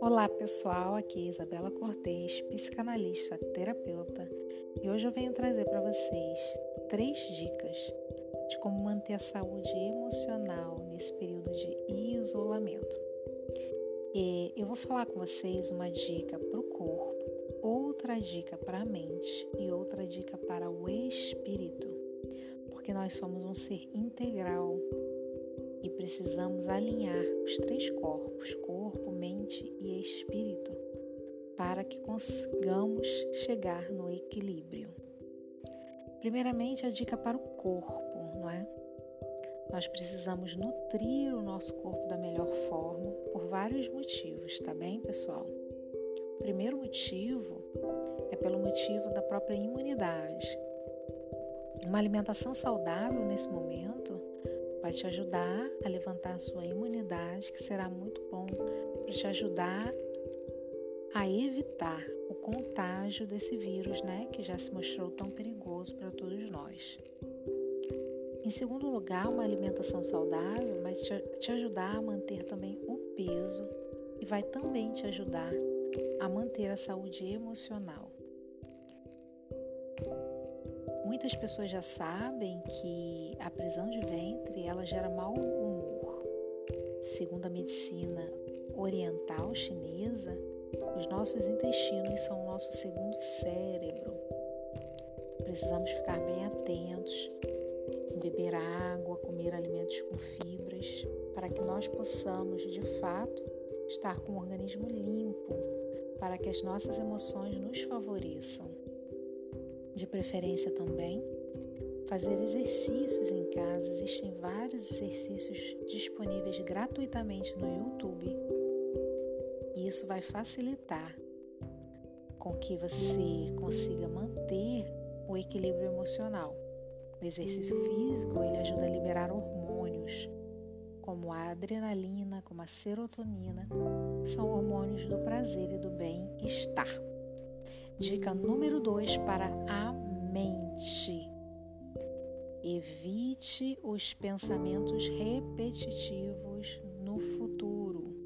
Olá pessoal, aqui é Isabela Cortez, psicanalista, terapeuta, e hoje eu venho trazer para vocês três dicas de como manter a saúde emocional nesse período de isolamento. E eu vou falar com vocês uma dica para o corpo, outra dica para a mente e outra dica para o espírito, nós somos um ser integral e precisamos alinhar os três corpos, corpo, mente e espírito, para que consigamos chegar no equilíbrio. Primeiramente, a dica para o corpo, não é? Nós precisamos nutrir o nosso corpo da melhor forma por vários motivos, tá bem, pessoal? O primeiro motivo é pelo motivo da própria imunidade. Uma alimentação saudável nesse momento vai te ajudar a levantar a sua imunidade, que será muito bom para te ajudar a evitar o contágio desse vírus, né, que já se mostrou tão perigoso para todos nós. Em segundo lugar, uma alimentação saudável vai te ajudar a manter também o peso e vai também te ajudar a manter a saúde emocional. Muitas pessoas já sabem que a prisão de ventre ela gera mau humor. Segundo a medicina oriental chinesa, os nossos intestinos são o nosso segundo cérebro. Precisamos ficar bem atentos beber água, comer alimentos com fibras, para que nós possamos, de fato, estar com o organismo limpo, para que as nossas emoções nos favoreçam. De preferência também, fazer exercícios em casa. Existem vários exercícios disponíveis gratuitamente no YouTube. E isso vai facilitar com que você consiga manter o equilíbrio emocional. O exercício físico, ele ajuda a liberar hormônios, como a adrenalina, como a serotonina, são hormônios do prazer e do bem-estar. Dica número 2 para a mente. Evite os pensamentos repetitivos no futuro.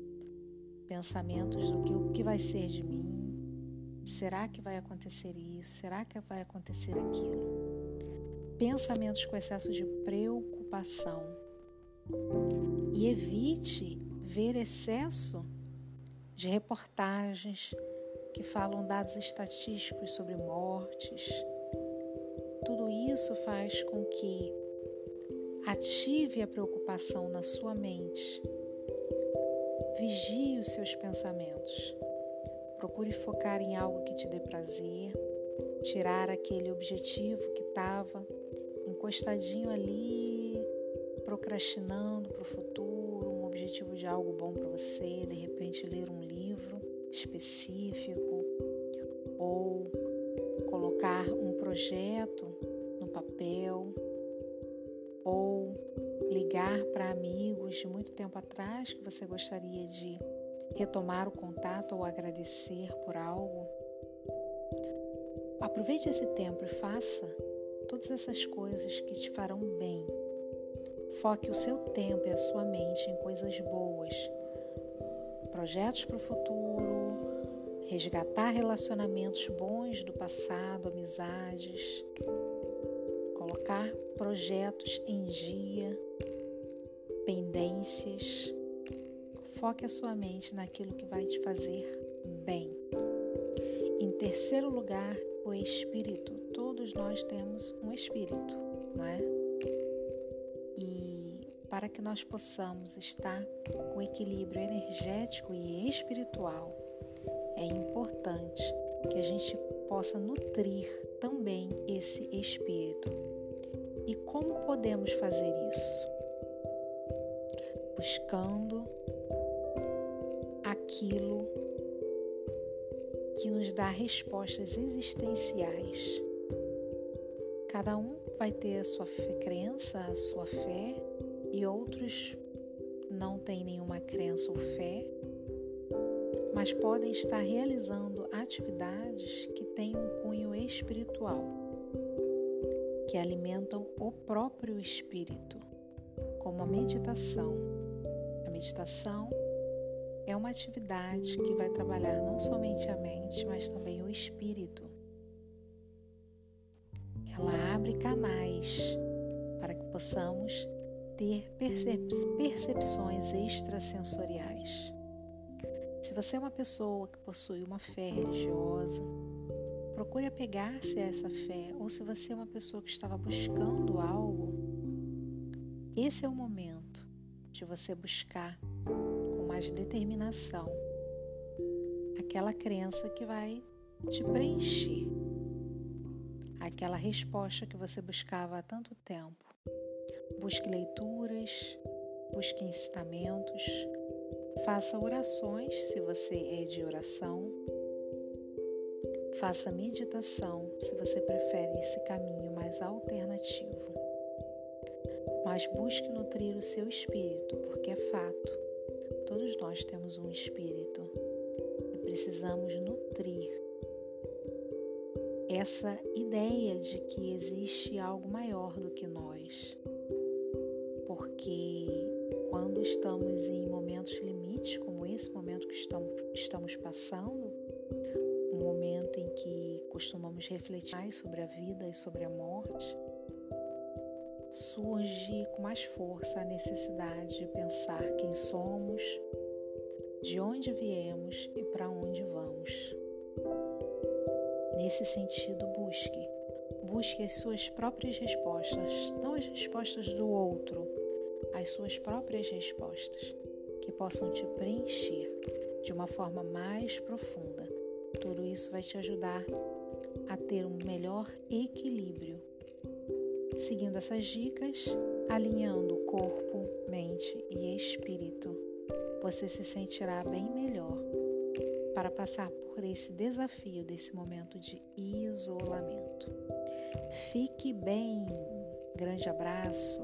Pensamentos do que o que vai ser de mim? Será que vai acontecer isso? Será que vai acontecer aquilo? Pensamentos com excesso de preocupação. E evite ver excesso de reportagens, que falam dados estatísticos sobre mortes. Tudo isso faz com que ative a preocupação na sua mente. Vigie os seus pensamentos. Procure focar em algo que te dê prazer, tirar aquele objetivo que estava encostadinho ali, procrastinando para o futuro, um objetivo de algo bom para você, de repente ler um livro específico ou colocar um projeto no papel ou ligar para amigos de muito tempo atrás que você gostaria de retomar o contato ou agradecer por algo. Aproveite esse tempo e faça todas essas coisas que te farão bem. Foque o seu tempo e a sua mente em coisas boas, projetos para o futuro, resgatar relacionamentos bons do passado, amizades, colocar projetos em dia, pendências. Foque a sua mente naquilo que vai te fazer bem. Em terceiro lugar, o espírito. Todos nós temos um espírito, não é? para que nós possamos estar com equilíbrio energético e espiritual, é importante que a gente possa nutrir também esse espírito. E como podemos fazer isso? Buscando aquilo que nos dá respostas existenciais. Cada um vai ter a sua crença, a sua fé e outros não têm nenhuma crença ou fé, mas podem estar realizando atividades que têm um cunho espiritual, que alimentam o próprio espírito. como a meditação. A meditação é uma atividade que vai trabalhar não somente a mente, mas também o espírito. Ela abre canais para que possamos ter percep percepções extrasensoriais. Se você é uma pessoa que possui uma fé religiosa, procure apegar-se a essa fé, ou se você é uma pessoa que estava buscando algo, esse é o momento de você buscar com mais determinação aquela crença que vai te preencher, aquela resposta que você buscava há tanto tempo. Busque leituras, busque ensinamentos, faça orações se você é de oração, faça meditação se você prefere esse caminho mais alternativo. Mas busque nutrir o seu espírito, porque é fato, todos nós temos um espírito e precisamos nutrir essa ideia de que existe algo maior do que nós porque quando estamos em momentos limites, como esse momento que estamos, passando, um momento em que costumamos refletir mais sobre a vida e sobre a morte, surge com mais força a necessidade de pensar quem somos, de onde viemos e para onde vamos. Nesse sentido, busque. Busque as suas próprias respostas, não as respostas do outro, as suas próprias respostas, que possam te preencher de uma forma mais profunda. Tudo isso vai te ajudar a ter um melhor equilíbrio. Seguindo essas dicas, alinhando corpo, mente e espírito, você se sentirá bem melhor para passar por esse desafio desse momento de isolamento. Fique bem. Grande abraço.